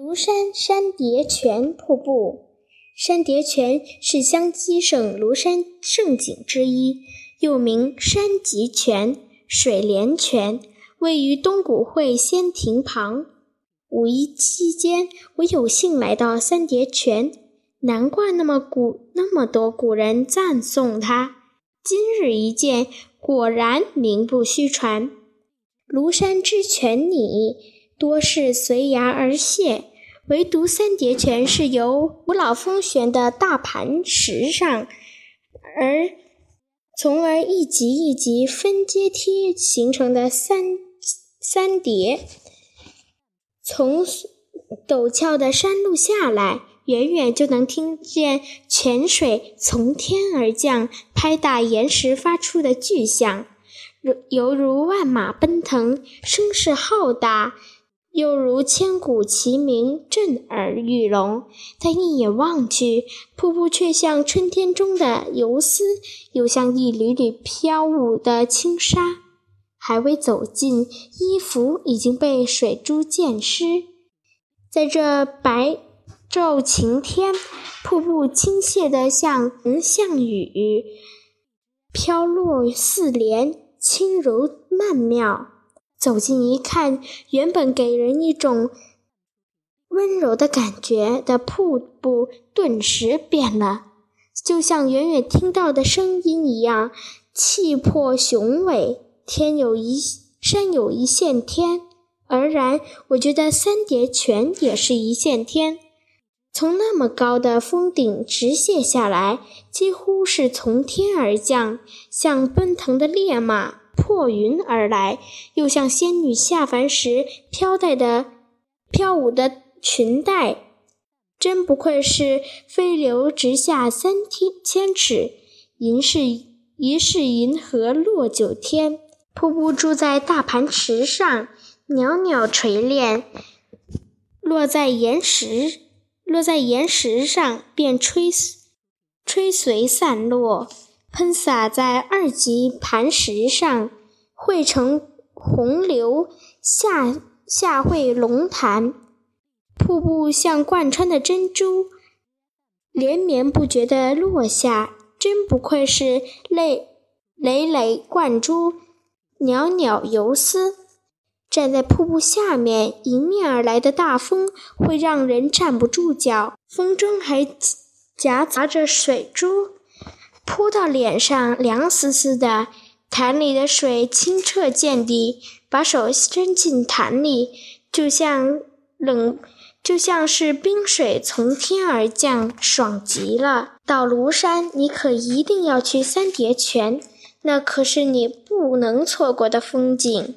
庐山山叠泉瀑布，山叠泉是江西省庐山胜景之一，又名山极泉、水帘泉，位于东古会仙亭旁。五一期间，我有幸来到三叠泉，难怪那么古那么多古人赞颂它。今日一见，果然名不虚传。庐山之泉里。多是随崖而泻，唯独三叠泉是由五老峰悬的大盘石上，而从而一级一级分阶梯形成的三三叠。从陡峭的山路下来，远远就能听见泉水从天而降，拍打岩石发出的巨响，如犹如万马奔腾，声势浩大。又如千古齐鸣，震耳欲聋。但一眼望去，瀑布却像春天中的游丝，又像一缕缕飘舞的轻纱。还未走近，衣服已经被水珠溅湿。在这白昼晴天，瀑布倾泻得像像雨，飘落似莲，轻柔曼妙。走近一看，原本给人一种温柔的感觉的瀑布，顿时变了，就像远远听到的声音一样，气魄雄伟。天有一山有一线天，而然，我觉得三叠泉也是一线天。从那么高的峰顶直泻下来，几乎是从天而降，像奔腾的烈马。破云而来，又像仙女下凡时飘带的飘舞的裙带，真不愧是飞流直下三千千尺，疑是疑是银河落九天。瀑布住在大盘石上，袅袅垂练，落在岩石落在岩石上，便吹吹随散落。喷洒在二级磐石上，汇成洪流，下下汇龙潭。瀑布像贯穿的珍珠，连绵不绝地落下，真不愧是累累累贯珠，袅袅游丝。站在瀑布下面，迎面而来的大风会让人站不住脚，风中还夹杂着水珠。扑到脸上，凉丝丝的。潭里的水清澈见底，把手伸进潭里，就像冷，就像是冰水从天而降，爽极了。到庐山，你可一定要去三叠泉，那可是你不能错过的风景。